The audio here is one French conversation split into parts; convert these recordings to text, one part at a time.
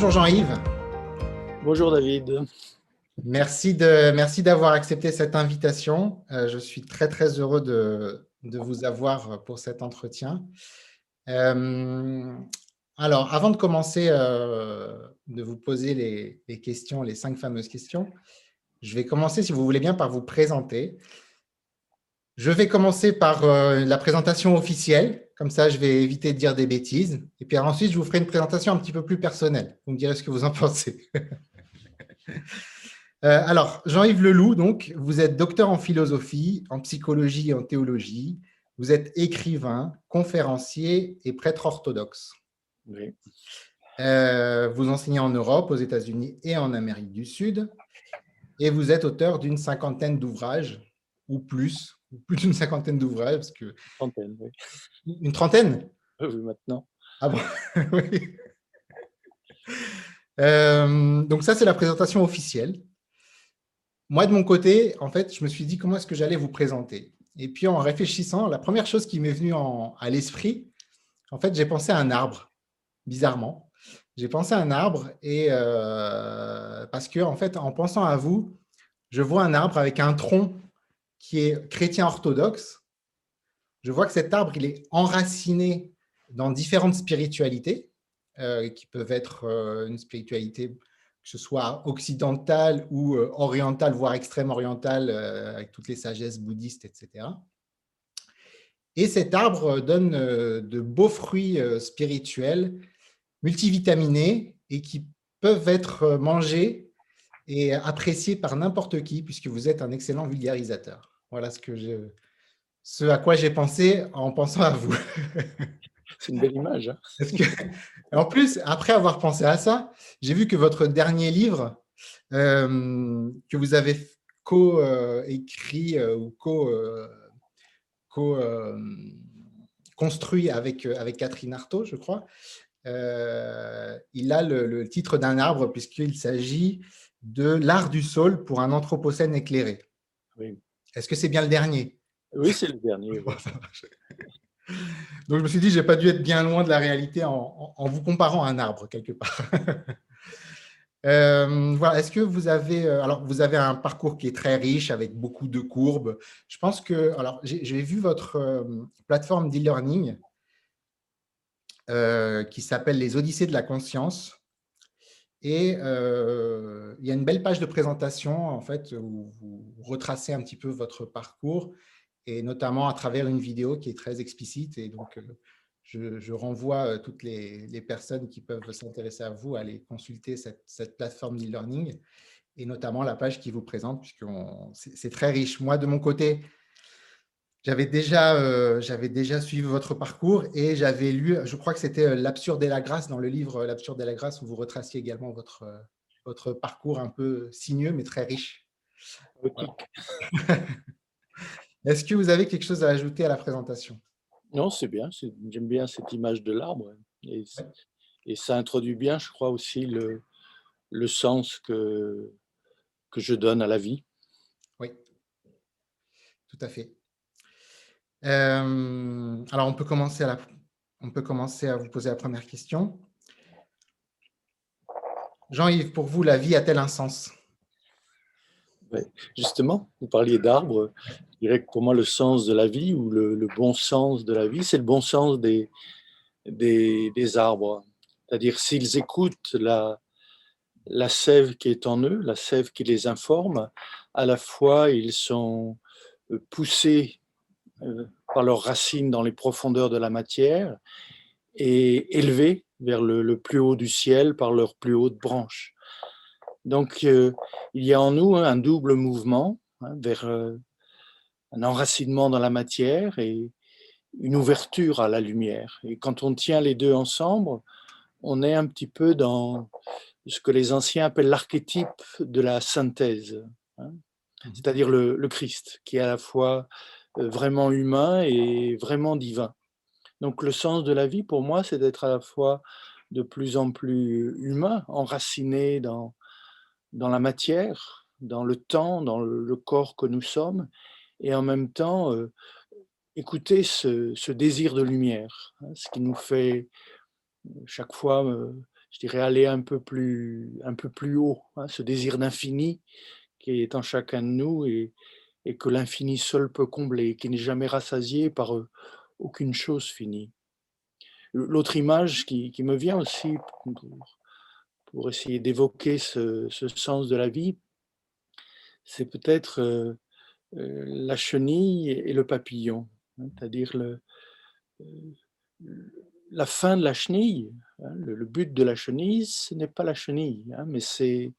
bonjour Jean-Yves. Bonjour David. Merci de merci d'avoir accepté cette invitation. Euh, je suis très très heureux de, de, vous avoir pour cet entretien. Euh, alors, avant de commencer euh, de vous poser les, les, questions, les cinq fameuses questions, je vais commencer, si vous voulez bien, par vous présenter. Je vais commencer par la présentation officielle comme ça, je vais éviter de dire des bêtises. Et puis ensuite, je vous ferai une présentation un petit peu plus personnelle. Vous me direz ce que vous en pensez. Euh, alors, Jean-Yves Leloup, donc, vous êtes docteur en philosophie, en psychologie et en théologie. Vous êtes écrivain, conférencier et prêtre orthodoxe. Oui. Euh, vous enseignez en Europe, aux États-Unis et en Amérique du Sud. Et vous êtes auteur d'une cinquantaine d'ouvrages ou plus plus d'une cinquantaine d'ouvrages. Parce que... Trentaine, oui. Une trentaine? Oui, maintenant. Ah bon? Oui. Euh, donc ça, c'est la présentation officielle. Moi, de mon côté, en fait, je me suis dit comment est-ce que j'allais vous présenter? Et puis, en réfléchissant, la première chose qui m'est venue en, à l'esprit, en fait, j'ai pensé à un arbre, bizarrement. J'ai pensé à un arbre et euh, parce que, en fait, en pensant à vous, je vois un arbre avec un tronc qui est chrétien orthodoxe, je vois que cet arbre, il est enraciné dans différentes spiritualités, euh, qui peuvent être euh, une spiritualité, que ce soit occidentale ou euh, orientale, voire extrême orientale, avec toutes les sagesses bouddhistes, etc. Et cet arbre donne de beaux fruits spirituels, multivitaminés, et qui peuvent être mangés et apprécié par n'importe qui, puisque vous êtes un excellent vulgarisateur. Voilà ce, que je, ce à quoi j'ai pensé en pensant à vous. C'est une belle image. Hein. que, en plus, après avoir pensé à ça, j'ai vu que votre dernier livre, euh, que vous avez co-écrit euh, ou co, euh, co construit avec, avec Catherine Artaud, je crois, il a le, le titre d'un arbre puisqu'il s'agit de l'art du sol pour un anthropocène éclairé. Oui. Est-ce que c'est bien le dernier? Oui, c'est le dernier. Donc je me suis dit, je n'ai pas dû être bien loin de la réalité en, vous comparant à un arbre quelque part. Euh, voilà. Est-ce que vous avez, euh, alors vous avez un parcours qui est très riche avec beaucoup de courbes. Je pense que, alors j'ai vu votre euh, plateforme d'e-learning qui s'appelle les Odyssées de la conscience. Et euh, il y a une belle page de présentation en fait, où vous retracez un petit peu votre parcours, et notamment à travers une vidéo qui est très explicite. Et donc, euh, je, renvoie euh, toutes les, personnes qui peuvent s'intéresser à vous à aller consulter cette, cette plateforme d'e-learning, et notamment la page qui vous présente, puisque c'est très riche. Moi, de mon côté, j'avais déjà, euh, j'avais déjà suivi votre parcours et j'avais lu, je crois que c'était euh, L'absurde et la grâce dans le livre euh, L'absurde et la grâce où vous retraciez également votre, votre parcours un peu sinueux mais très riche. Est-ce que vous avez quelque chose à ajouter à la présentation? Non, c'est bien. J'aime bien cette image de l'arbre et, et, ça introduit bien, je crois, aussi le, le sens que, que je donne à la vie. Oui, tout à fait. Euh, alors, on peut, commencer à on peut commencer à vous poser la première question. Jean-Yves, pour vous, la vie a-t-elle un sens? Justement, vous parliez d'arbres. Je dirais que pour moi, le sens de la vie ou le, bon sens de la vie, c'est le bon sens des, des, des arbres. C'est-à-dire, s'ils écoutent la, la sève qui est en eux, la sève qui les informe, à la fois ils sont poussés par leurs racines dans les profondeurs de la matière et élevés vers le, plus haut du ciel par leurs plus hautes branches. Donc, euh, il y a en nous un double mouvement hein, vers euh, un enracinement dans la matière et une ouverture à la lumière. Et quand on tient les deux ensemble, on est un petit peu dans ce que les anciens appellent l'archétype de la synthèse, hein. mmh. c'est-à-dire le, le, Christ, qui est à la fois euh, vraiment humain et vraiment divin. Donc le sens de la vie, pour moi, c'est d'être à la fois de plus en plus humain, enraciné dans, dans la matière, dans le temps, dans le corps que nous sommes, et en même temps euh, écouter ce, désir de lumière, hein, ce qui nous fait chaque fois je dirais, aller un peu plus, un peu plus haut, hein, ce désir d'infini qui est en chacun de nous et, et que l'infini seul peut combler, qui n'est jamais rassasié par aucune chose finie. L'autre image qui, me vient aussi pour, essayer d'évoquer ce, sens de la vie, c'est peut-être la chenille et le papillon, hein, c'est-à-dire la fin de la chenille, hein, le, but de la chenille, ce n'est pas la chenille, hein, mais c'est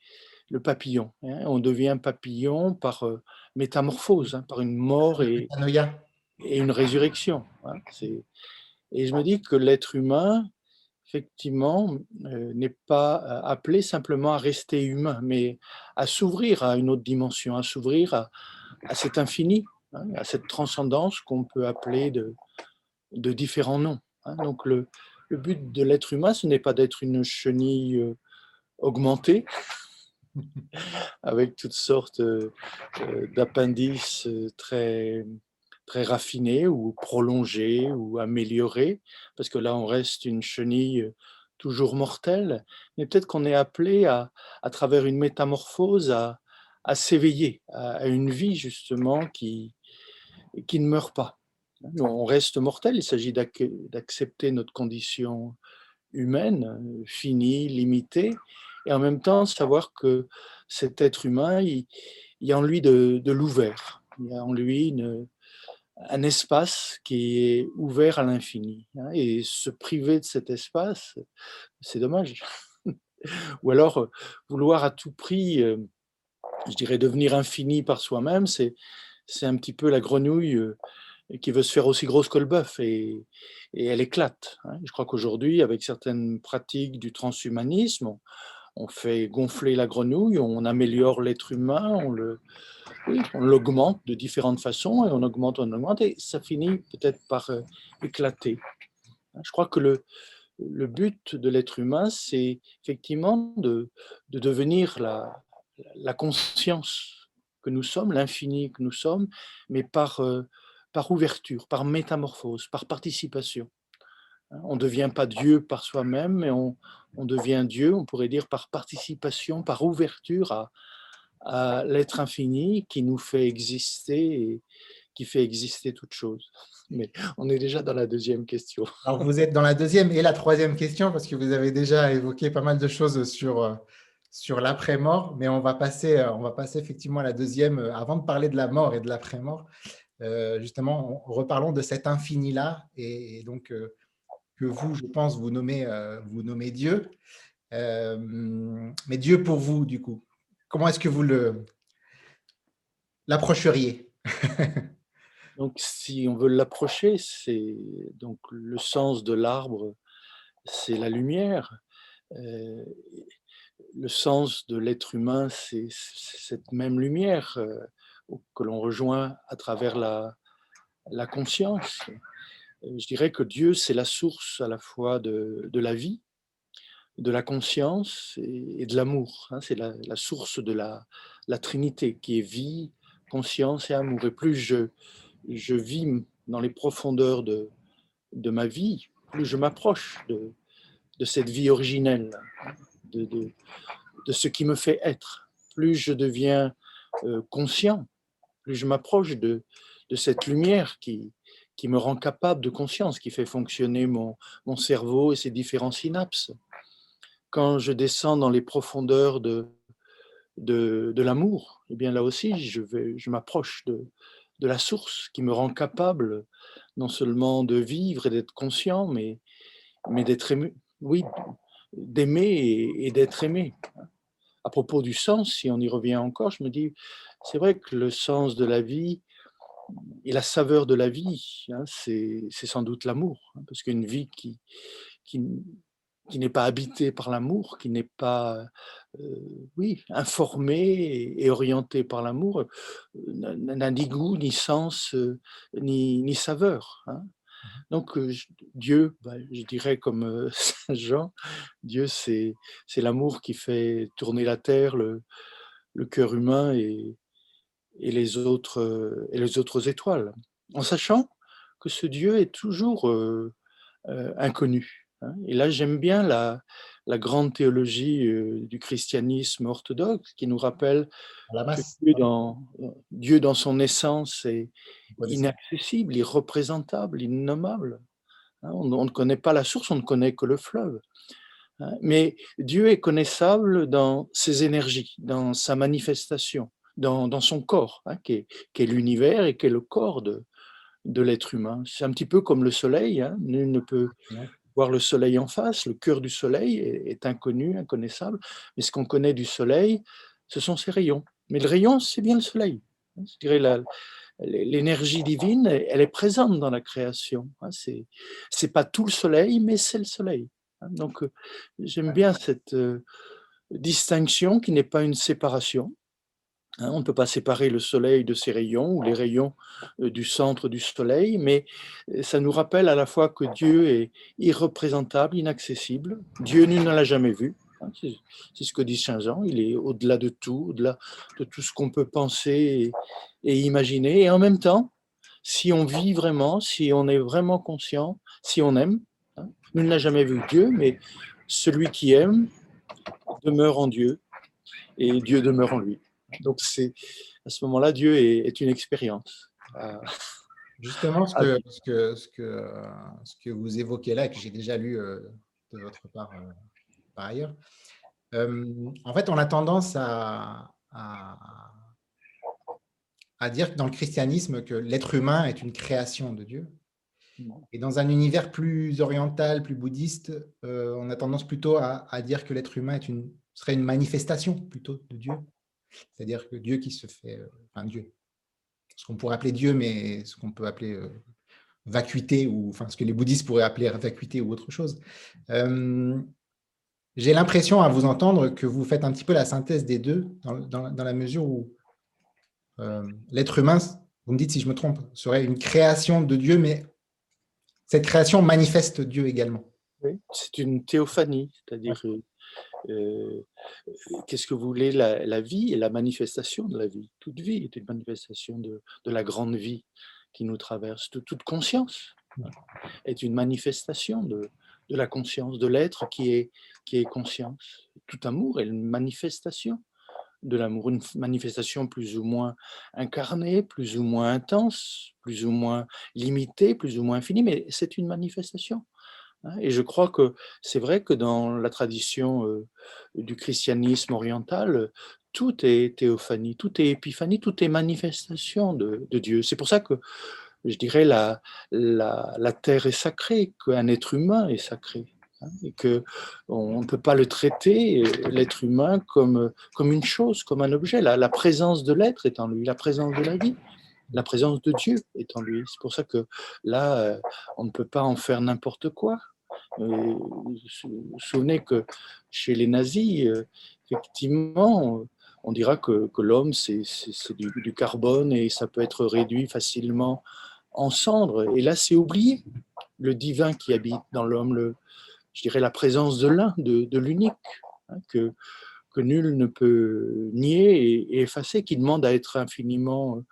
le papillon. Hein. On devient papillon par euh, métamorphose, par une mort et, et une résurrection. Et je me dis que l'être humain, effectivement, euh, n'est pas euh, appelé simplement à rester humain, mais à s'ouvrir à une autre dimension, à s'ouvrir à, cet infini, à cette transcendance qu'on peut appeler de, de différents noms. Hein. Donc le, but de l'être humain, ce n'est pas d'être une chenille augmentée, avec toutes sortes euh, euh, d'appendices très, très raffinés ou prolongés ou améliorés, parce que là, on reste une chenille toujours mortelle, mais peut-être qu'on est appelé à, à travers une métamorphose à, à s'éveiller à, une vie justement qui, qui ne meurt pas. On reste mortel, il s'agit d'accepter notre condition humaine, finie, limitée, et en même temps savoir que cet être humain, il, y a en lui de, l'ouvert, il y a en lui un espace qui est ouvert à l'infini. Hein, et se priver de cet espace, c'est dommage. Ou alors vouloir à tout prix, euh, je dirais, devenir infini par soi-même, c'est un petit peu la grenouille euh, qui veut se faire aussi grosse que le bœuf et, elle éclate. Hein. Je crois qu'aujourd'hui, avec certaines pratiques du transhumanisme, on, fait gonfler la grenouille, on améliore l'être humain, on le, on l'augmente de différentes façons et on augmente, on augmente et ça finit peut-être par euh, éclater. Je crois que le, but de l'être humain, c'est effectivement de, de devenir la, la conscience que nous sommes, l'infini que nous sommes, mais par euh, par ouverture, par métamorphose, par participation. Hein, on ne devient pas Dieu par soi-même, mais on, devient Dieu, on pourrait dire, par participation, par ouverture à, l'être infini qui nous fait exister et qui fait exister toute chose. Mais on est déjà dans la deuxième question. Alors vous êtes dans la deuxième et la troisième question parce que vous avez déjà évoqué pas mal de choses sur, euh, sur l'après-mort, mais on va, passer, euh, on va passer effectivement à la deuxième euh, avant de parler de la mort et de l'après-mort. Justement, reparlons de cet infini-là, et, donc que vous, je pense, vous nommez, euh, vous nommez Dieu. mais Dieu pour vous, du coup, comment est-ce que vous le l'approcheriez? Donc, si on veut l'approcher, c'est donc le sens de l'arbre, c'est la lumière. le sens de l'être humain, c'est cette même lumière que l'on rejoint à travers la conscience. Euh, je dirais que Dieu, c'est la source à la fois de, de, la vie, de la conscience et, de l'amour. Hein. C'est la, source de la, la, Trinité qui est vie, conscience et amour. Et plus je, je vis dans les profondeurs de, de ma vie, plus je m'approche de, de, cette vie originelle, de, de, de, ce qui me fait être, plus je deviens euh, conscient plus je m'approche de cette lumière qui, qui me rend capable de conscience, qui fait fonctionner mon, mon cerveau et ses différents synapses. Quand je descends dans les profondeurs de, de, l'amour, eh bien là aussi, je, je m'approche de, de la source qui me rend capable non seulement de vivre et d'être conscient, mais, mais d'être ému, oui, d'aimer et d'être aimé. À propos du sens, si on y revient encore, je me dis, c'est vrai que le sens de la vie et la saveur de la vie, hein, c'est sans doute l'amour. Hein, parce qu'une vie qui, qui, n'est pas habitée par l'amour, qui n'est pas euh, oui, informée et, orientée par l'amour, euh, n'a ni goût, ni sens, euh, ni, ni, saveur. Hein. Mmh Donc Dieu, bah, je dirais comme Saint Jean, Dieu c'est l'amour qui fait tourner la terre, le, le cœur humain et, et les autres, euh, et les autres étoiles, en sachant que ce Dieu est toujours euh, euh, inconnu. Hein. Et là, j'aime bien la, la, grande théologie euh, du christianisme orthodoxe qui nous rappelle que Dieu dans, Dieu dans, son essence est inaccessible, irreprésentable, innommable. Hein. On, on, ne connaît pas la source, on ne connaît que le fleuve. Hein. Mais Dieu est connaissable dans ses énergies, dans sa manifestation, dans, dans son corps, qui est, est l'univers et qui est le corps de, de l'être humain. C'est un petit peu comme le soleil, hein. nul ne peut voir le soleil en face, le cœur du soleil est, inconnu, inconnaissable, mais ce qu'on connaît du soleil, ce sont ses rayons. Mais le rayon, c'est bien le soleil. Je dirais l'énergie divine, elle est présente dans la création. Hein. C'est c'est pas tout le soleil, mais c'est le soleil. Hein. Donc euh, j'aime bien cette euh, distinction qui n'est pas une séparation, Hein, on ne peut pas séparer le Soleil de ses rayons ou les rayons euh, du centre du Soleil, mais euh, ça nous rappelle à la fois que Dieu est irreprésentable, inaccessible. Dieu ne l'a jamais vu. Hein, c'est ce que dit Saint Jean. Il est au-delà de tout, au-delà de tout ce qu'on peut penser et, imaginer. Et en même temps, si on vit vraiment, si on est vraiment conscient, si on aime, hein, nous n'a jamais vu Dieu, mais celui qui aime demeure en Dieu et Dieu demeure en lui. Donc, c'est à ce moment-là, Dieu est, une expérience. Euh, Justement, ce que, ce, que, ce, que, ce que vous évoquez là, et que j'ai déjà lu euh, de votre part euh, par ailleurs, en fait, on a tendance à, à, à, dire dans le christianisme que l'être humain est une création de Dieu. Et dans un univers plus oriental, plus bouddhiste, on a tendance plutôt à, à dire que l'être humain est une, serait une manifestation plutôt de Dieu. C'est-à-dire que Dieu qui se fait, euh, enfin Dieu, ce qu'on pourrait appeler Dieu, mais ce qu'on peut appeler euh, vacuité, ou enfin ce que les bouddhistes pourraient appeler vacuité ou autre chose. Euh, j'ai l'impression à vous entendre que vous faites un petit peu la synthèse des deux, dans, la mesure où l'être humain, vous me dites si je me trompe, serait une création de Dieu, mais cette création manifeste Dieu également. Oui, c'est une théophanie, c'est-à-dire euh, qu'est-ce que vous voulez la, vie et la manifestation de la vie? Toute vie est une manifestation de, la grande vie qui nous traverse. Toute, conscience est une manifestation de, la conscience, de l'être qui est, qui est conscience. Tout amour est une manifestation de l'amour, une manifestation plus ou moins incarnée, plus ou moins intense, plus ou moins limitée, plus ou moins infinie, mais c'est une manifestation. Hein, et je crois que c'est vrai que dans la tradition du christianisme oriental, tout est théophanie, tout est épiphanie, tout est manifestation de, Dieu. C'est pour ça que je dirais la, la, la terre est sacrée, qu'un être humain est sacré. Hein, et qu'on ne peut pas le traiter, l'être humain, comme, comme une chose, comme un objet. La, la présence de l'être est en lui, la présence de la vie la présence de Dieu est en lui. C'est pour ça que là, on ne peut pas en faire n'importe quoi. vous souvenez que chez les nazis, effectivement, on dira que, l'homme, c'est du, carbone et ça peut être réduit facilement en cendres. Et là, c'est oublié. Le divin qui habite dans l'homme, je dirais la présence de l'un, de, l'unique, hein, que, nul ne peut nier et effacer, qui demande à être infiniment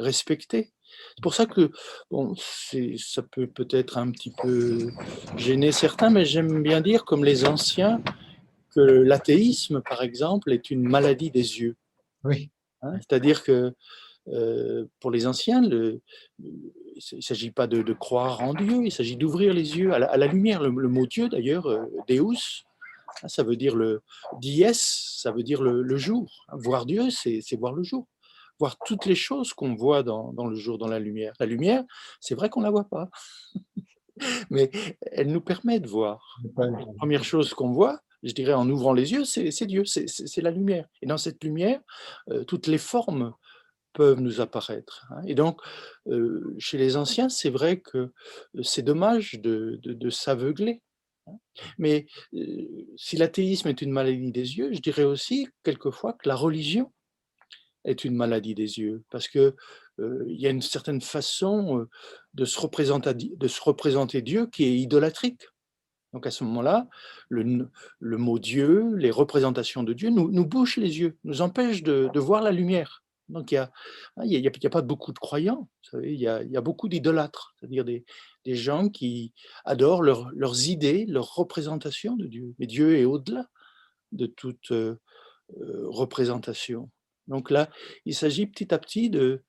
respecté. C'est pour ça que bon, ça peut peut-être un petit peu gêner certains, mais j'aime bien dire, comme les anciens, que l'athéisme, par exemple, est une maladie des yeux. Oui. Hein, c'est-à-dire que euh, pour les anciens, le, il ne s'agit pas de, croire en Dieu, il s'agit d'ouvrir les yeux à la, lumière. Le, mot Dieu, d'ailleurs, euh, Deus, hein, ça veut dire le dies, ça veut dire le, le jour. Voir Dieu, c'est voir le jour voir toutes les choses qu'on voit dans, le jour, dans la lumière. La lumière, c'est vrai qu'on ne la voit pas, mais elle nous permet de voir. La première chose qu'on voit, je dirais en ouvrant les yeux, c'est Dieu, c'est la lumière. Et dans cette lumière, euh, toutes les formes peuvent nous apparaître. Hein. Et donc, euh, chez les anciens, c'est vrai que euh, c'est dommage de, s'aveugler. Hein. Mais si l'athéisme est une maladie des yeux, je dirais aussi quelquefois que la religion est une maladie des yeux, parce que il y a une certaine façon de, se représenter, de se représenter Dieu qui est idolatrique. Donc à ce moment-là, le, mot Dieu, les représentations de Dieu nous, nous bouchent les yeux, nous empêchent de, voir la lumière. Donc, il n'y a, y a, a, pas beaucoup de croyants, il, y a, y beaucoup d'idolâtres, c'est-à-dire des, gens qui adorent leurs idées, leurs représentations de Dieu. Mais Dieu est au-delà de toute euh, euh, représentation. Donc là, il s'agit petit à petit de,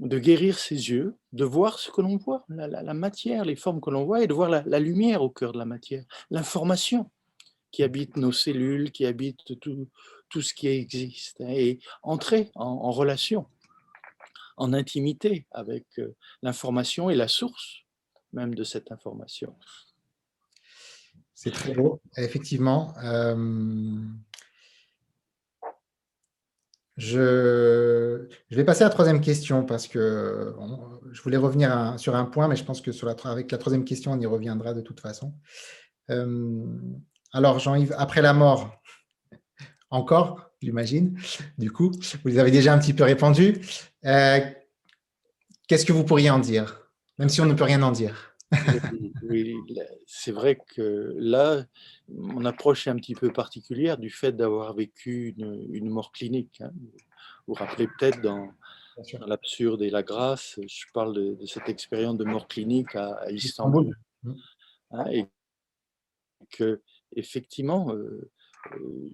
guérir ses yeux, de voir ce que l'on voit, la, matière, les formes que l'on voit, et de voir la, lumière au cœur de la matière, l'information qui habite nos cellules, qui habite tout, tout ce qui existe, hein, et entrer en, relation, en intimité avec euh, l'information et la source même de cette information. C'est très beau, effectivement. Euh, je, vais passer à la troisième question parce que je voulais revenir sur un point, mais je pense que la, avec la troisième question, on y reviendra de toute façon. Euh, alors, Jean-Yves, après la mort, encore, j'imagine. Du coup, vous avez déjà un petit peu répondu. Euh, qu'est-ce que vous pourriez en dire, même si on ne peut rien en dire? Oui, c'est vrai que là, mon approche est un petit peu particulière du fait d'avoir vécu une, mort clinique. Hein. Vous vous rappelez peut-être dans, l'absurde et la grâce, je parle de, cette expérience de mort clinique à, Istanbul. Mmh. Hein, et que, effectivement, euh, euh,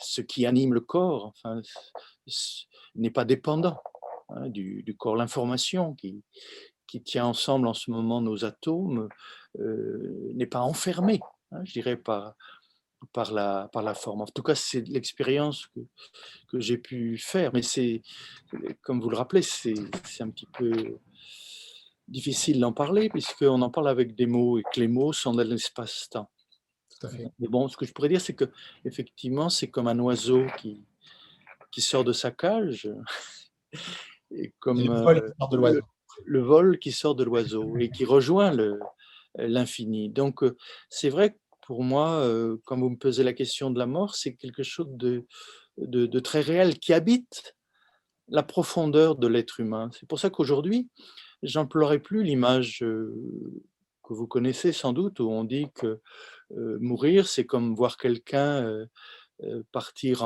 ce qui anime le corps enfin, n'est pas dépendant hein, du, corps. L'information qui, qui tient ensemble en ce moment nos atomes euh, n'est pas enfermée, hein, je dirais, par, par, la, par la forme. En tout cas, c'est l'expérience que, que j'ai pu faire. Mais c'est, comme vous le rappelez, c'est un petit peu difficile d'en parler, puisqu'on en parle avec des mots et que les mots sont dans l'espace-temps. Mais bon, ce que je pourrais dire, c'est que effectivement, c'est comme un oiseau qui, qui sort de sa cage, et comme le, vol qui sort de l'oiseau et qui rejoint l'infini. Donc, euh, c'est vrai que pour moi, euh, quand vous me posez la question de la mort, c'est quelque chose de, très réel qui habite la profondeur de l'être humain. C'est pour ça qu'aujourd'hui, j'emploierai plus l'image que vous connaissez sans doute, où on dit que mourir, c'est comme voir quelqu'un partir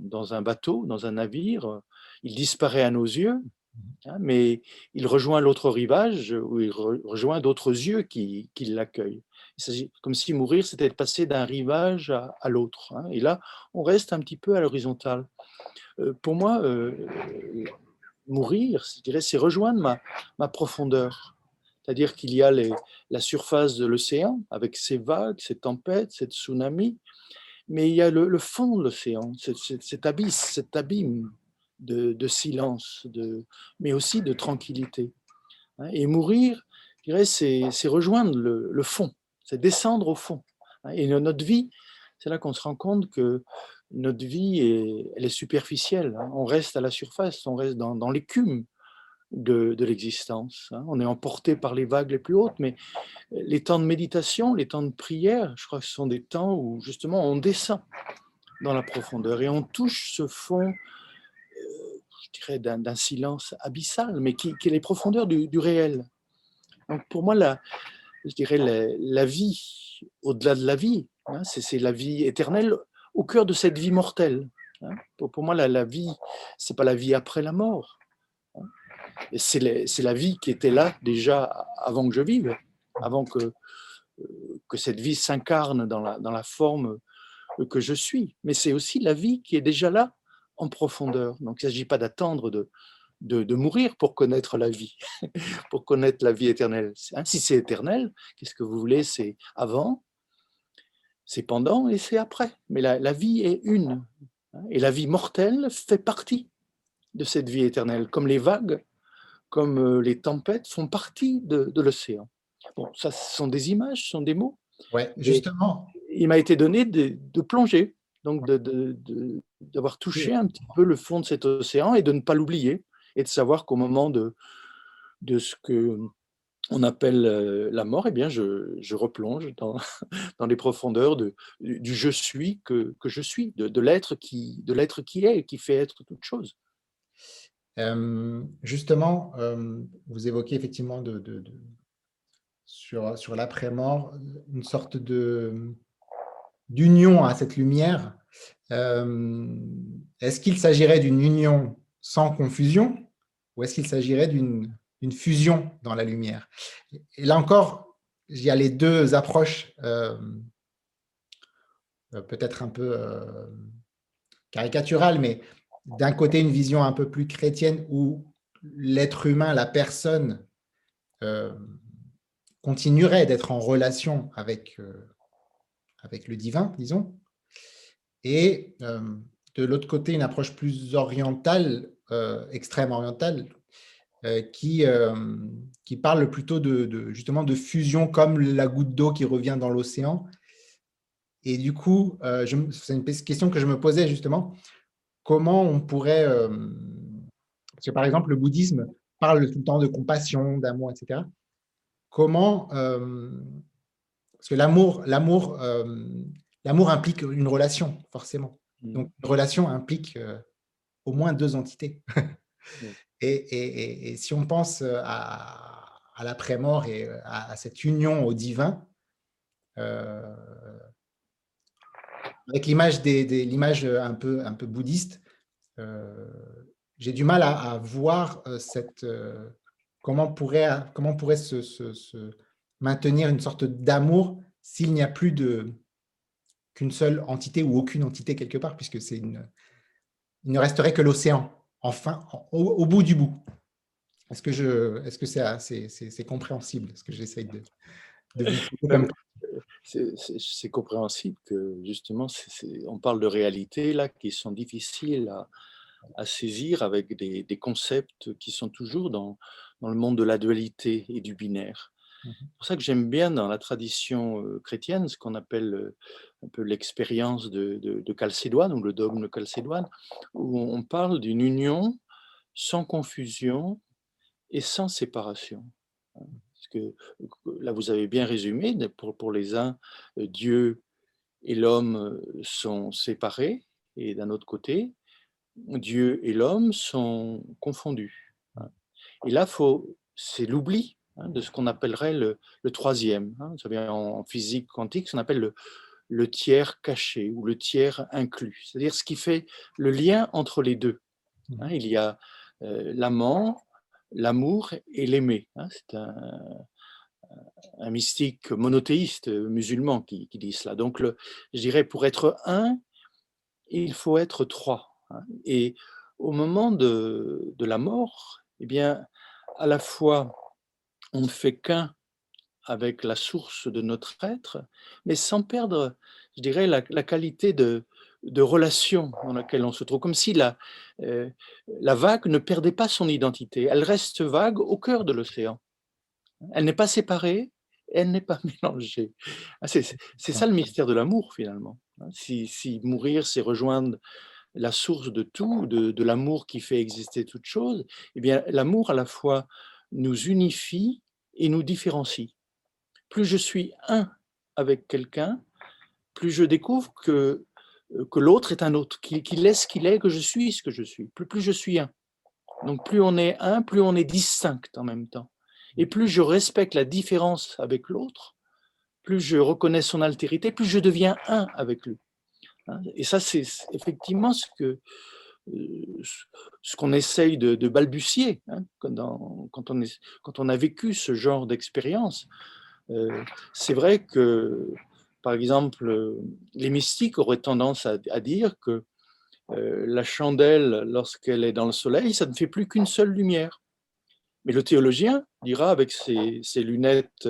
dans un bateau, dans un navire. Il disparaît à nos yeux, mais il rejoint l'autre rivage où il rejoint d'autres yeux qui, qui l'accueillent. Il comme si mourir, c'était de passer d'un rivage à, l'autre. Hein, et là, on reste un petit peu à l'horizontale. pour moi, mourir, je dirais, c'est rejoindre ma, ma profondeur. C'est-à-dire qu'il y a la surface de l'océan avec ses vagues, ses tempêtes, ses tsunamis, mais il y a le, fond de l'océan, cet, abysse, cet abîme de, silence, de, mais aussi de tranquillité. Hein. Et mourir, je dirais, c'est rejoindre le, fond, c'est descendre au fond. Hein. Et notre vie, c'est là qu'on se rend compte que notre vie, est, elle est superficielle. Hein. On reste à la surface, on reste dans l'écume de, l'existence. Hein. On est emporté par les vagues les plus hautes, mais les temps de méditation, les temps de prière, je crois que ce sont des temps où justement on descend dans la profondeur et on touche ce fond, je dirais, d'un silence abyssal, mais qui, est les profondeurs du, réel. Donc pour moi, la, je dirais la, vie, au-delà de la vie, hein, c'est la vie éternelle au cœur de cette vie mortelle. Hein. Pour, moi, la, la vie, c'est pas la vie après la mort, c'est la vie qui était là déjà avant que je vive, avant que, euh, cette vie s'incarne dans la forme que je suis. Mais c'est aussi la vie qui est déjà là en profondeur. Donc il ne s'agit pas d'attendre de, de, mourir pour connaître la vie, pour connaître la vie éternelle. Hein, si c'est éternel, qu'est-ce que vous voulez? C'est avant, c'est pendant et c'est après. Mais la, la vie est une. Hein, et la vie mortelle fait partie de cette vie éternelle, comme les vagues comme euh, les tempêtes, font partie de, l'océan. Bon, ça, ce sont des images, ce sont des mots. Ouais, justement. il m'a été donné de, plonger, donc d'avoir touché un petit peu le fond de cet océan et de ne pas l'oublier, et de savoir qu'au moment de, de ce que on appelle euh, la mort, eh bien, je, replonge dans, dans, les profondeurs de, du je suis que, que je suis, de, de l'être qui, qui est et qui fait être toute chose. Justement, vous évoquez effectivement de, sur, sur l'après-mort une sorte de d'union à cette lumière. Est-ce qu'il s'agirait d'une union sans confusion ou est-ce qu'il s'agirait d'une fusion dans la lumière? Et là encore, il y a les deux approches, euh, euh, peut-être un peu euh, caricaturales, mais d'un côté, une vision un peu plus chrétienne où l'être humain, la personne, continuerait d'être en relation avec, avec le divin, disons, et de l'autre côté, une approche plus orientale, euh, extrême orientale, euh, qui, euh, qui parle plutôt de, justement de fusion comme la goutte d'eau qui revient dans l'océan. Et du coup, c'est une question que je me posais justement, comment on pourrait, parce que par exemple le bouddhisme parle tout le temps de compassion, d'amour, etc. Comment, parce que l'amour, l'amour, l'amour implique une relation forcément. Mmh. Donc, une relation implique euh, au moins deux entités. Et, si on pense euh, à, l'après-mort et euh, à, cette union au divin, avec l'image des, l'image un peu, un peu bouddhiste, j'ai du mal à, voir cette, comment pourrait, comment pourrait se maintenir une sorte d'amour s'il n'y a plus qu'une seule entité ou aucune entité quelque part, puisque c'est une, il ne resterait que l'océan, enfin, au, bout du bout. Est-ce que je, est-ce que c'est, c'est, compréhensible ce que de, c'est, compréhensible que justement, on parle de réalités là qui sont difficiles à, saisir avec des, des, concepts qui sont toujours dans, dans le monde de la dualité et du binaire. Mmh c'est pour ça que j'aime bien dans la tradition chrétienne ce qu'on appelle un peu l'expérience de, de, Chalcédoine ou le dogme de Chalcédoine, où on parle d'une union sans confusion et sans séparation. Hein. Parce que là, vous avez bien résumé, pour, pour les uns, Dieu et l'homme sont séparés, et d'un autre côté, Dieu et l'homme sont confondus. Hein. Et là, c'est l'oubli Hein, de ce qu'on appellerait le, troisième. Hein. en, physique quantique, ce qu'on appelle le, tiers caché ou le tiers inclus, c'est-à-dire ce qui fait le lien entre les deux. Hein. il y a euh, l'amant, l'amour et l'aimer. c'est un, mystique monothéiste musulman qui, dit cela. Donc, le, je dirais, pour être un, il faut être trois. Et au moment de, de la mort, eh bien, à la fois on ne fait qu'un avec la source de notre être, mais sans perdre, je dirais, la, qualité de, relation dans laquelle on se trouve, comme si la, euh, la vague ne perdait pas son identité, elle reste vague au cœur de l'océan. Elle n'est pas séparée, elle n'est pas mélangée. Ah, c'est ça le mystère de l'amour finalement. Hein. Si, mourir, c'est rejoindre la source de tout, de, de l'amour qui fait exister toute chose, eh bien l'amour à la fois nous unifie et nous différencie. Plus je suis un avec quelqu'un, plus je découvre que, euh, que l'autre est un autre, qu'il est ce qu'il est, que je suis ce que je suis. Plus, plus je suis un. Donc plus on est un, plus on est distinct en même temps. Et plus je respecte la différence avec l'autre, plus je reconnais son altérité, plus je deviens un avec lui. Hein, et ça, c'est effectivement ce que, ce qu'on essaye de, balbutier hein, quand, on est, quand, on a vécu ce genre d'expérience. Euh, c'est vrai que, par exemple, les mystiques auraient tendance à, dire que euh, la chandelle, lorsqu'elle est dans le soleil, ça ne fait plus qu'une seule lumière. Mais le théologien dira, avec ses, lunettes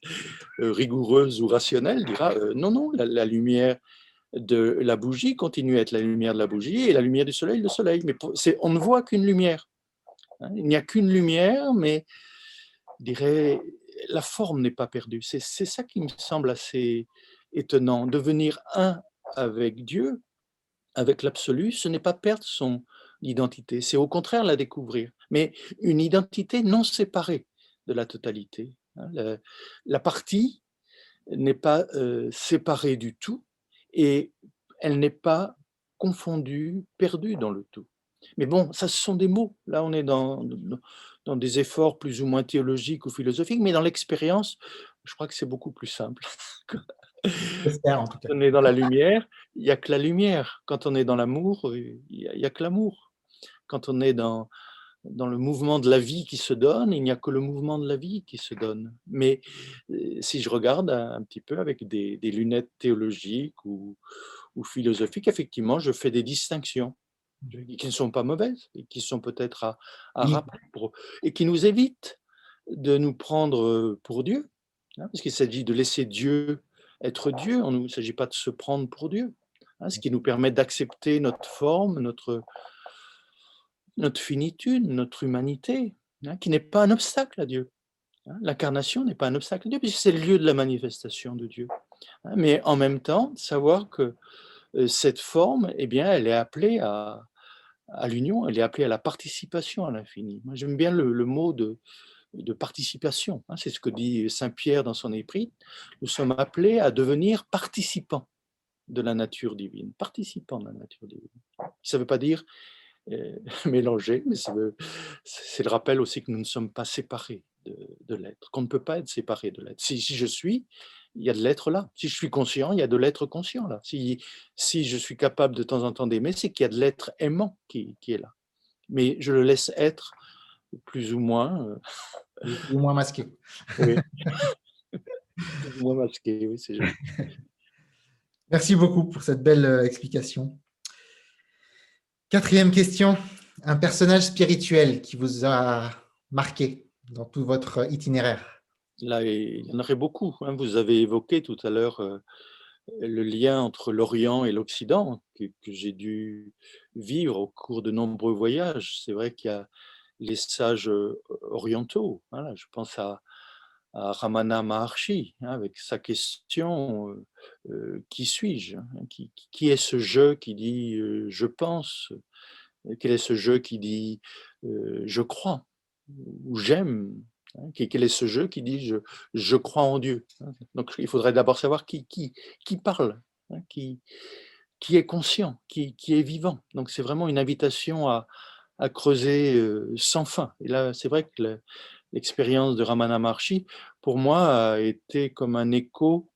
rigoureuses ou rationnelles, dira non, non, la lumière de la bougie continue à être la lumière de la bougie et la lumière du soleil, le soleil. Mais on ne voit qu'une lumière. Hein. Il n'y a qu'une lumière, mais je dirais, la forme n'est pas perdue. C'est ça qui me semble assez étonnant. Devenir un avec Dieu, avec l'absolu, ce n'est pas perdre son identité, c'est au contraire la découvrir. Mais une identité non séparée de la totalité. Hein. La, partie n'est pas euh, séparée du tout, et elle n'est pas confondue, perdue dans le tout. Mais bon, ça, ce sont des mots. Là, on est dans, dans des efforts plus ou moins théologiques ou philosophiques, mais dans l'expérience, je crois que c'est beaucoup plus simple. Quand on est dans la lumière, il n'y a que la lumière. Quand on est dans l'amour, il n'y a, que l'amour. quand on est dans, dans le mouvement de la vie qui se donne, il n'y a que le mouvement de la vie qui se donne. Mais euh, si je regarde un, petit peu avec des, lunettes théologiques ou, ou, philosophiques, effectivement, je fais des distinctions qui ne sont pas mauvaises et qui sont peut-être à, à rappeler et qui nous évitent de nous prendre euh, pour Dieu, hein, parce qu'il s'agit de laisser Dieu être Dieu. Il ne s'agit pas de se prendre pour Dieu. Hein, ce qui nous permet d'accepter notre forme, notre, notre finitude, notre humanité, hein, qui n'est pas un obstacle à Dieu. Hein. L'incarnation n'est pas un obstacle à Dieu, puisque c'est le lieu de la manifestation de Dieu. Hein. Mais en même temps, savoir que euh, cette forme, eh bien, elle est appelée à, l'union, elle est appelée à la participation à l'infini. Moi, j'aime bien le, mot de, de participation. C'est ce que dit Saint Pierre dans son éprit. Nous sommes appelés à devenir participants de la nature divine, participants de la nature divine. Ça ne veut pas dire mélangé, mais c'est le rappel aussi que nous ne sommes pas séparés de, l'être, qu'on ne peut pas être séparé de l'être. Si, je suis, il y a de l'être là. Si je suis conscient, il y a de l'être conscient là. Si, si je suis capable de temps en temps d'aimer, c'est qu'il y a de l'être aimant qui, qui, est là. Mais je le laisse être plus ou moins. Euh, plus ou moins masqué. Oui. ou moins masqué, oui, c'est Merci beaucoup pour cette belle euh, explication. Quatrième question, un personnage spirituel qui vous a marqué dans tout votre itinéraire? Il y en aurait beaucoup. Hein. Vous avez évoqué tout à l'heure euh, le lien entre l'Orient et l'Occident que, j'ai dû vivre au cours de nombreux voyages. C'est vrai qu'il y a les sages euh, orientaux. je pense à, Ramana Maharshi, hein, avec sa question euh, Qui suis-je hein, qui, est ce je qui dit Je pense Quel est ce je qui dit Je crois ou J'aime hein, Quel est ce je qui dit je, je crois en Dieu Donc il faudrait d'abord savoir qui, qui, qui parle, qui, qui est conscient, qui, qui est vivant. Donc c'est vraiment une invitation à, à creuser sans fin. Et là, c'est vrai que l'expérience de Ramana Maharshi, pour moi, a été comme un écho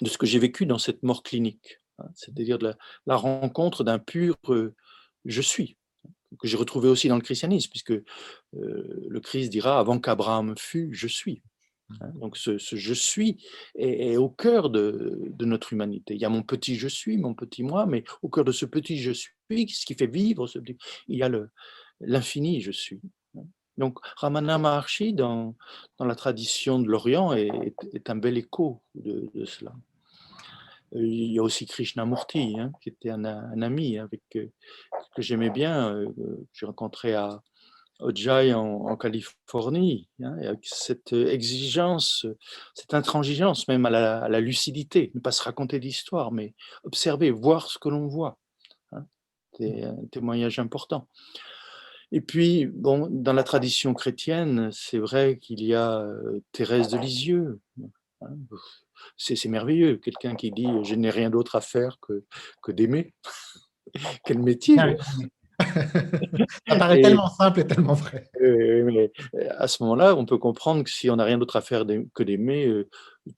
de ce que j'ai vécu dans cette mort clinique, hein. c'est-à-dire la, la, rencontre d'un pur je suis, que j'ai retrouvé aussi dans le christianisme, puisque le Christ dira avant qu'Abraham fût, je suis. Hein. Donc ce, je suis est, au cœur de, de, notre humanité. Il y a mon petit je suis, mon petit moi, mais au cœur de ce petit je suis, ce qui fait vivre, ce, il y a l'infini je suis. Donc Ramana Maharshi, dans, dans la tradition de l'Orient, est, est, un bel écho de, cela. Euh, il y a aussi Krishnamurti, hein, qui était un, ami avec, euh, que j'aimais bien, euh, que j'ai rencontré à Ojai en, Californie, hein, avec cette exigence, cette intransigeance même à la, à la lucidité, ne pas se raconter d'histoire, mais observer, voir ce que l'on voit. Hein. C'est un témoignage important. Et puis, bon, dans la tradition chrétienne, c'est vrai qu'il y a Thérèse de Lisieux. Hein, c'est merveilleux, quelqu'un qui dit « je n'ai rien d'autre à faire que, que d'aimer ». Quel métier Ça paraît tellement simple et tellement vrai. mais à ce moment-là, on peut comprendre que si on n'a rien d'autre à faire que d'aimer,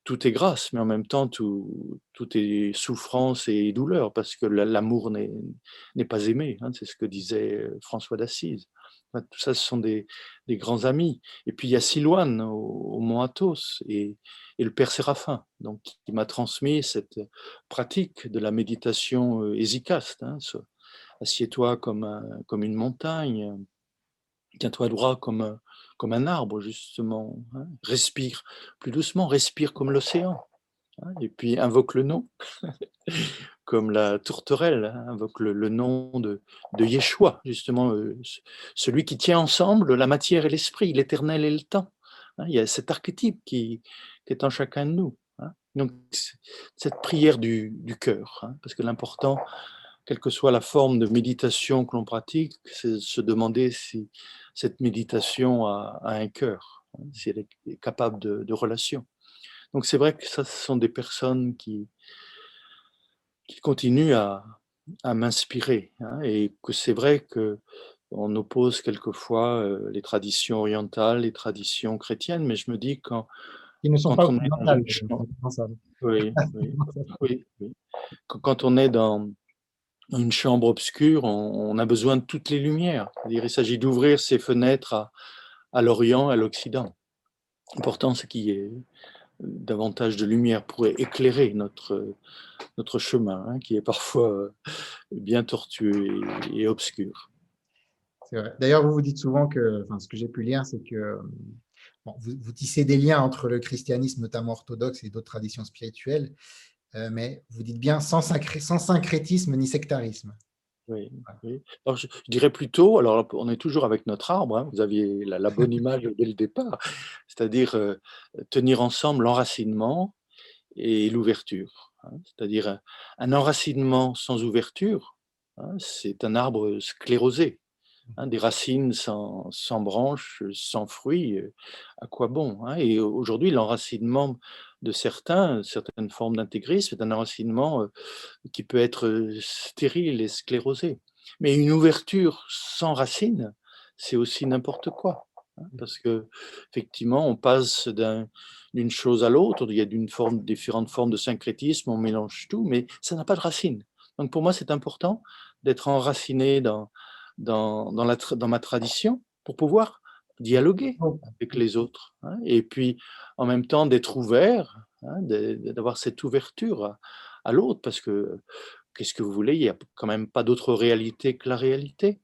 tout est grâce, mais en même temps, tout, tout est souffrance et douleur, parce que l'amour n'est pas aimé. Hein, c'est ce que disait François d'Assise. Tout ça, ce sont des, des, grands amis. Et puis, il y a Silouane au, Mont Athos et, et, le Père Séraphin, donc, qui m'a transmis cette pratique de la méditation hésicaste. Hein, Assieds-toi comme, comme une montagne, tiens-toi droit comme, comme un arbre, justement. Hein. Respire plus doucement, respire comme l'océan. Hein. Et puis invoque le nom, comme la tourterelle hein, invoque le, nom de, Yeshua, justement, euh, celui qui tient ensemble la matière et l'esprit, l'éternel et le temps. Il y a cet archétype qui, est en chacun de nous. Donc, cette prière du cœur, parce que l'important, quelle que soit la forme de méditation que l'on pratique, c'est se demander si cette méditation a, un cœur, hein, si elle est capable de, relation. Donc c'est vrai que ça, ce sont des personnes qui, qui continuent à, m'inspirer, hein, et que c'est vrai que on oppose quelquefois euh, les traditions orientales, les traditions chrétiennes, mais je me dis quand, ne sont pas on est oui, oui, oui, quand on est dans une chambre obscure, on, a besoin de toutes les lumières. il s'agit d'ouvrir ses fenêtres à, à l'Orient, à l'Occident. L'important, c'est qu'il y ait davantage de lumière pour éclairer notre, chemin, hein, qui est parfois bien tortueux et, obscur. D'ailleurs, vous vous dites souvent que, enfin, ce que j'ai pu lire, c'est que vous, tissez des liens entre le christianisme, notamment orthodoxe, et d'autres traditions spirituelles, euh, mais vous dites bien sans, sans syncrétisme ni sectarisme. Oui, Alors, je, dirais plutôt, alors on est toujours avec notre arbre, hein, vous aviez la, bonne image dès le départ, c'est-à-dire euh, tenir ensemble l'enracinement et l'ouverture. Hein. c'est-à-dire un, enracinement sans ouverture, hein, c'est un arbre sclérosé. Des racines sans, sans, branches, sans fruits, euh, à quoi bon Et aujourd'hui, l'enracinement de certains, certaines formes d'intégrisme, c'est un enracinement qui peut être stérile et sclérosé. Mais une ouverture sans racines, c'est aussi n'importe quoi. Hein, mmh. parce que effectivement, on passe d'une chose à l'autre, il y a d'une forme, différentes formes de syncrétisme, on mélange tout, mais ça n'a pas de racines. Donc pour moi, c'est important d'être enraciné dans, dans, dans, la, dans ma tradition pour pouvoir dialoguer avec les autres. Hein, et puis, en même temps, d'être ouvert, hein, d'avoir cette ouverture à, l'autre, parce que qu'est-ce que vous voulez, il n'y a quand même pas d'autre réalité que la réalité.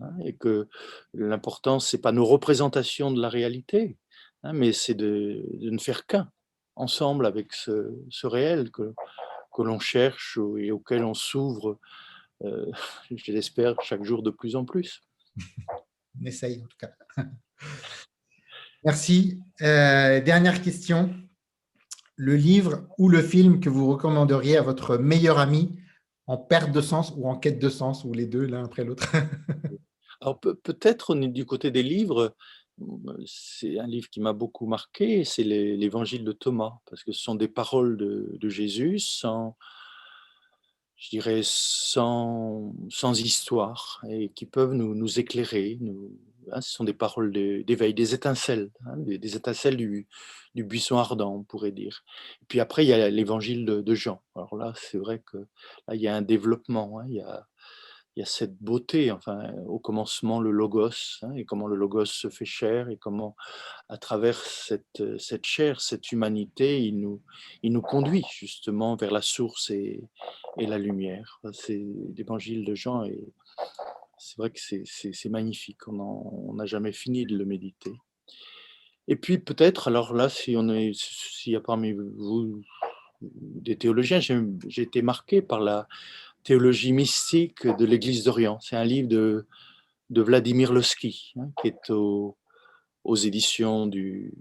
Hein, et que l'important, ce n'est pas nos représentations de la réalité, mais c'est de, ne faire qu'un, ensemble avec ce, réel que, que l'on cherche et auquel on s'ouvre, euh, je l'espère, chaque jour de plus en plus. On essaye en tout cas. Merci. Euh, dernière question. Le livre ou le film que vous recommanderiez à votre meilleur ami en perte de sens ou en quête de sens, ou les deux l'un après l'autre? Alors peut-être du côté des livres, c'est un livre qui m'a beaucoup marqué, c'est l'évangile de Thomas, parce que ce sont des paroles de, Jésus sans, je dirais, sans, sans histoire, et qui peuvent nous, nous éclairer, Hein, ce sont des paroles d'éveil, des étincelles, hein, des, étincelles du, buisson ardent, on pourrait dire. Et puis après, il y a l'évangile de, Jean. Alors là, c'est vrai que là, il y a un développement, hein, il, y a, il, y a, cette beauté, enfin, au commencement, le logos, et comment le logos se fait chair, et comment, à travers cette, cette chair, cette humanité, il nous, il nous conduit justement vers la source et, la lumière. C'est l'évangile de Jean et c'est vrai que c'est magnifique. On n'a jamais fini de le méditer. Et puis peut-être, alors là, s'il y a parmi vous des théologiens, j'ai été marqué par la théologie mystique de l'Église d'Orient. C'est un livre de, de Vladimir Losky, hein, qui est aux éditions du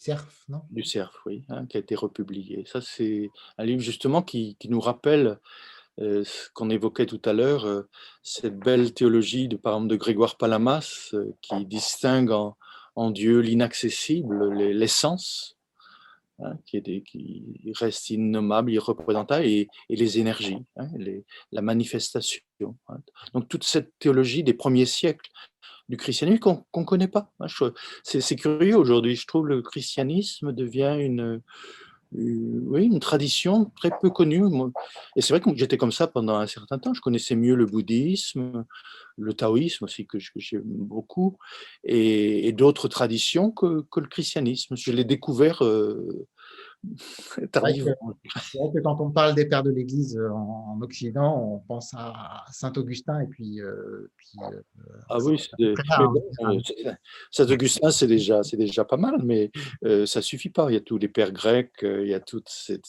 CERF, non? Du CERF, oui, hein, qui a été republié. Ça, c'est un livre justement qui, qui nous rappelle euh, ce qu'on évoquait tout à l'heure, euh, cette belle théologie de, par exemple, de Grégoire Palamas, euh, qui distingue en, Dieu l'inaccessible, l'essence, hein, qui, reste innommable, irreprésentable, et, et les énergies, hein, la manifestation. Hein. Donc toute cette théologie des premiers siècles du christianisme qu'on ne connaît pas. C'est curieux aujourd'hui, je trouve le christianisme devient une, oui, une tradition très peu connue. Et c'est vrai que j'étais comme ça pendant un certain temps. Je connaissais mieux le bouddhisme, le taoïsme aussi, que j'aime beaucoup, et, d'autres traditions que, le christianisme. Je l'ai découvert euh, c'est vrai, que quand on parle des pères de l'Église euh, en, Occident, on pense à Saint Augustin et puis. Euh, euh, ah oui, Saint Augustin, c'est déjà, c'est déjà pas mal, mais ça ça suffit pas. Il y a tous les pères grecs, il y a toute cette,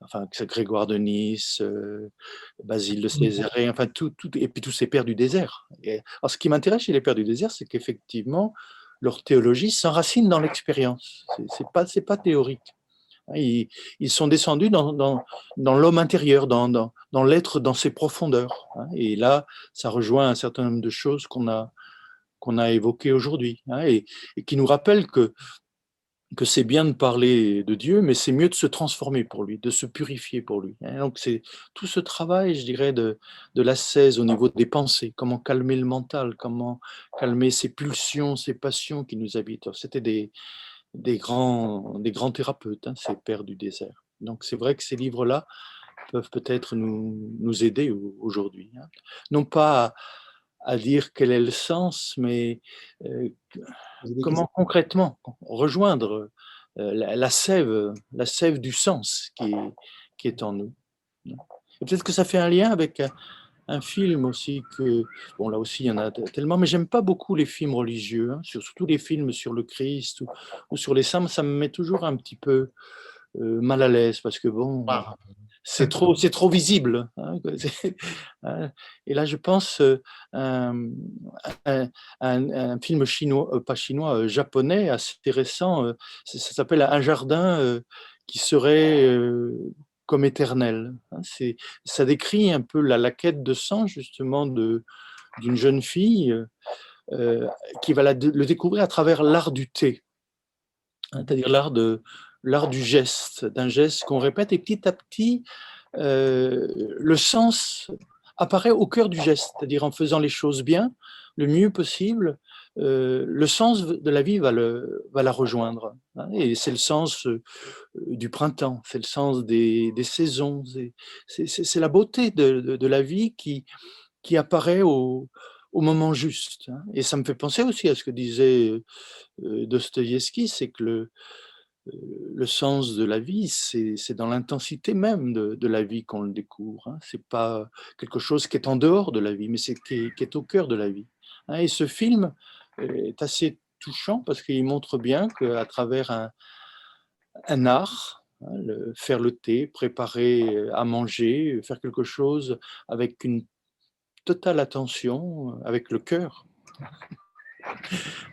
enfin Grégoire de Nice, Basile de Césarée, enfin tout, tout, et puis tous ces pères du désert. Et, alors, ce qui m'intéresse chez les pères du désert, c'est qu'effectivement leur théologie s'enracine dans l'expérience. C'est pas, c'est pas théorique. Ils, sont descendus dans, l'homme intérieur, dans, l'être, dans ses profondeurs. Hein. Et là, ça rejoint un certain nombre de choses qu'on a, évoquées aujourd'hui, hein, et, qui nous rappellent que, c'est bien de parler de Dieu, mais c'est mieux de se transformer pour lui, de se purifier pour lui. Hein. Donc c'est tout ce travail, je dirais, de, de l'ascèse au niveau des pensées, comment calmer le mental, comment calmer ces pulsions, ces passions qui nous habitent. C'était des, des grands, des grands thérapeutes, hein, ces pères du désert. Donc c'est vrai que ces livres-là, peuvent peut-être nous, nous aider aujourd'hui. Hein. Non pas à, dire quel est le sens, mais comment concrètement rejoindre la, la, sève, la sève du sens qui est, qui est en nous. Peut-être que ça fait un lien avec un film aussi que, bon là aussi il y en a tellement, mais j'aime pas beaucoup les films religieux, hein, surtout les films sur le Christ ou, sur les saints, ça me met toujours un petit peu euh, mal à l'aise parce que bon, ah. c'est trop, c'est trop visible. Hein, hein. et là je pense euh, un, un, film chinois, euh, pas chinois, japonais assez intéressant, ça, s'appelle Un jardin qui serait comme éternel. Hein. C'est, ça décrit un peu la, la quête de sang justement de, d'une jeune fille euh, qui va le découvrir à travers l'art du thé, hein, c'est-à-dire l'art, de, l'art du geste, d'un geste qu'on répète et petit à petit, euh, le sens apparaît au cœur du geste, c'est-à-dire en faisant les choses bien, le mieux possible, euh, le sens de la vie va, la rejoindre. Hein, et c'est le sens euh, du printemps, c'est le sens des, saisons, c'est la beauté de, la vie qui, qui apparaît au, moment juste. Hein. Et ça me fait penser aussi à ce que disait euh, Dostoïevski, c'est que le, le sens de la vie, c'est dans l'intensité même de, la vie qu'on le découvre. Hein. C'est pas quelque chose qui est en dehors de la vie, mais c'est qui, qui, est au cœur de la vie. Hein. Et ce film, est assez touchant parce qu'il montre bien qu'à travers un, un art, hein, faire le thé, préparer à manger, faire quelque chose avec une totale attention, avec le cœur.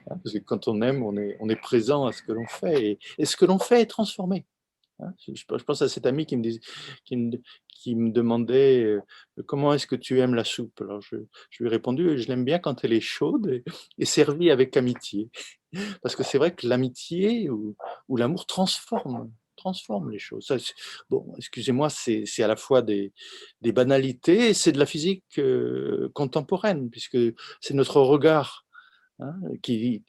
Parce que quand on aime, on est, on est présent à ce que l'on fait et, et ce que l'on fait est transformé. Hein. Je pense à cet ami qui me, dit, qui me, qui me demandait comment est-ce que tu aimes la soupe? Alors je, lui ai répondu, je l'aime bien quand elle est chaude et, servie avec amitié. Parce que c'est vrai que l'amitié ou, ou l'amour transforme transforme les choses. bon, excusez-moi, c'est à la fois des, des banalités c'est de la physique contemporaine, puisque c'est notre regard hein, qui,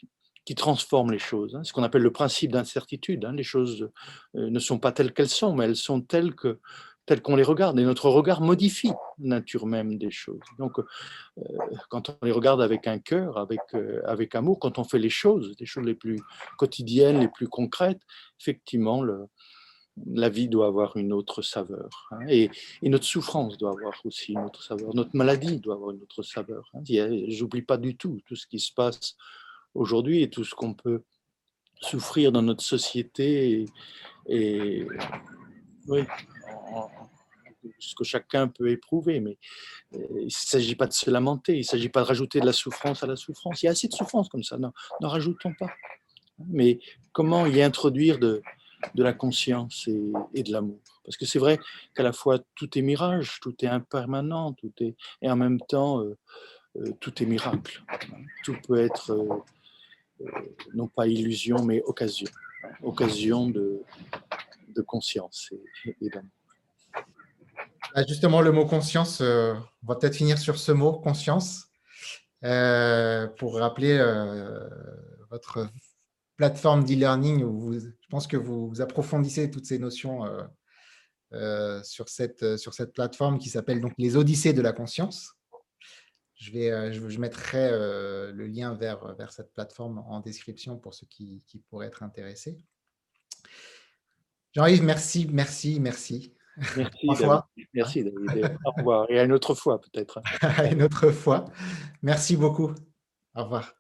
transforme les choses. Hein, ce qu'on appelle le principe d'incertitude. Hein. les choses ne sont pas telles qu'elles sont, mais elles sont telles que telles qu'on les regarde. Et notre regard modifie la nature même des choses. Donc, euh, quand on les regarde avec un cœur, avec, euh, avec amour, quand on fait les choses, les choses les plus quotidiennes, les plus concrètes, effectivement, la vie doit avoir une autre saveur. Hein. et, et, notre souffrance doit avoir aussi une autre saveur. Notre maladie doit avoir une autre saveur. Hein. J'oublie pas du tout tout ce qui se passe aujourd'hui et tout ce qu'on peut souffrir dans notre société et, oui, ce que chacun peut éprouver, mais euh, il ne s'agit pas de se lamenter, il ne s'agit pas de rajouter de la souffrance à la souffrance. Il y a assez de souffrance comme ça, n'en rajoutons pas. Mais comment y introduire de, la conscience et, de l'amour? Parce que c'est vrai qu'à la fois tout est mirage, tout est impermanent, tout est, et en même temps, euh, euh, tout est miracle. Tout peut être non pas illusion, mais occasion, occasion de conscience et, d'amour. Ah, justement, le mot conscience, euh, on va peut-être finir sur ce mot, conscience, euh, pour rappeler votre plateforme d'e-learning où je pense que vous, approfondissez toutes ces notions sur, cette, plateforme qui s'appelle donc les Odyssées de la conscience. Je, euh, mettrai euh, le lien vers, vers cette plateforme en description pour ceux qui, pourraient être intéressés. Jean-Yves, merci, merci, merci. Merci, David. Au revoir. Et à une autre fois, peut-être. à une autre fois. Merci beaucoup. Au revoir.